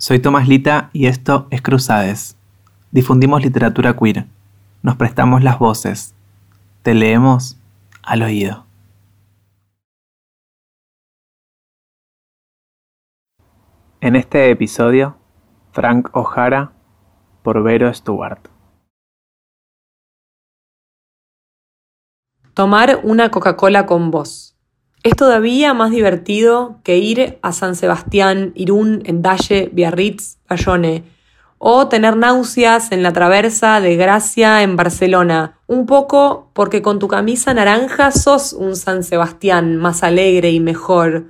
Soy Tomás Lita y esto es Cruzades. Difundimos literatura queer. Nos prestamos las voces. Te leemos al oído. En este episodio, Frank O'Hara por Vero Stewart. Tomar una Coca-Cola con vos. Es todavía más divertido que ir a San Sebastián, Irún, Endalle, Biarritz, Bayone, o tener náuseas en la traversa de Gracia en Barcelona, un poco porque con tu camisa naranja sos un San Sebastián más alegre y mejor,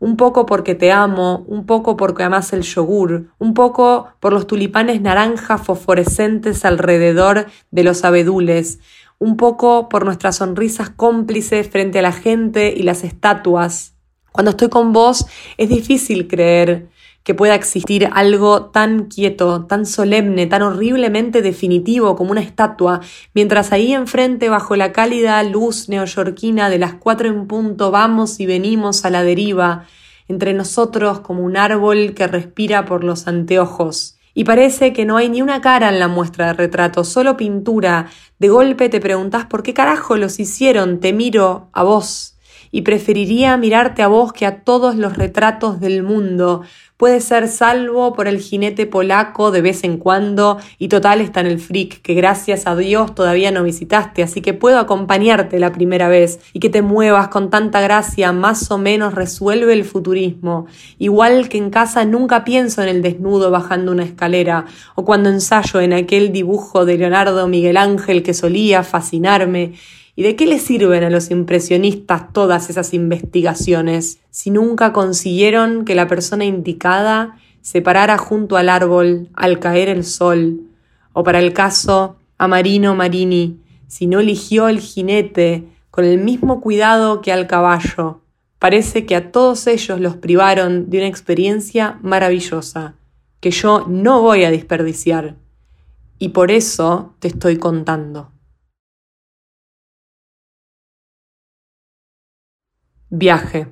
un poco porque te amo, un poco porque amas el yogur, un poco por los tulipanes naranjas fosforescentes alrededor de los abedules, un poco por nuestras sonrisas cómplices frente a la gente y las estatuas. Cuando estoy con vos es difícil creer que pueda existir algo tan quieto, tan solemne, tan horriblemente definitivo como una estatua, mientras ahí enfrente, bajo la cálida luz neoyorquina de las cuatro en punto, vamos y venimos a la deriva, entre nosotros como un árbol que respira por los anteojos. Y parece que no hay ni una cara en la muestra de retrato, solo pintura. De golpe te preguntás por qué carajo los hicieron, te miro a vos. Y preferiría mirarte a vos que a todos los retratos del mundo, puede ser salvo por el jinete polaco de vez en cuando y total está en el freak que gracias a Dios todavía no visitaste, así que puedo acompañarte la primera vez y que te muevas con tanta gracia más o menos resuelve el futurismo. Igual que en casa nunca pienso en el desnudo bajando una escalera o cuando ensayo en aquel dibujo de Leonardo Miguel Ángel que solía fascinarme ¿Y de qué le sirven a los impresionistas todas esas investigaciones si nunca consiguieron que la persona indicada se parara junto al árbol al caer el sol? O para el caso a Marino Marini, si no eligió el jinete con el mismo cuidado que al caballo. Parece que a todos ellos los privaron de una experiencia maravillosa, que yo no voy a desperdiciar. Y por eso te estoy contando. Viaje.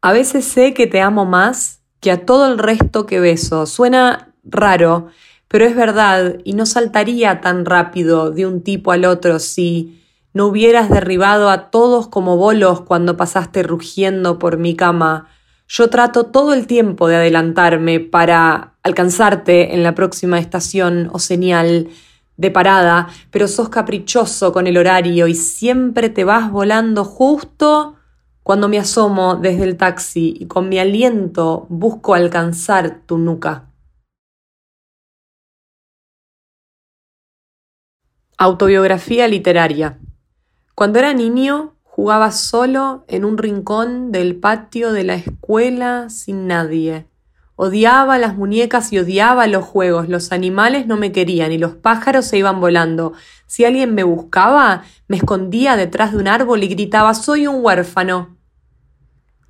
A veces sé que te amo más que a todo el resto que beso. Suena raro, pero es verdad y no saltaría tan rápido de un tipo al otro si no hubieras derribado a todos como bolos cuando pasaste rugiendo por mi cama. Yo trato todo el tiempo de adelantarme para alcanzarte en la próxima estación o señal de parada, pero sos caprichoso con el horario y siempre te vas volando justo cuando me asomo desde el taxi y con mi aliento busco alcanzar tu nuca. Autobiografía literaria. Cuando era niño jugaba solo en un rincón del patio de la escuela sin nadie. Odiaba las muñecas y odiaba los juegos. Los animales no me querían y los pájaros se iban volando. Si alguien me buscaba, me escondía detrás de un árbol y gritaba Soy un huérfano.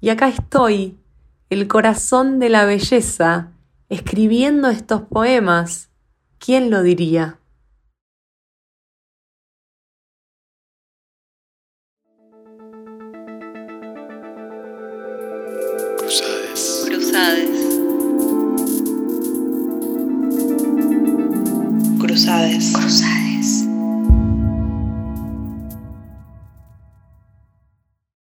Y acá estoy, el corazón de la belleza, escribiendo estos poemas. ¿Quién lo diría? Cruzades. Cruzades. Cruzades.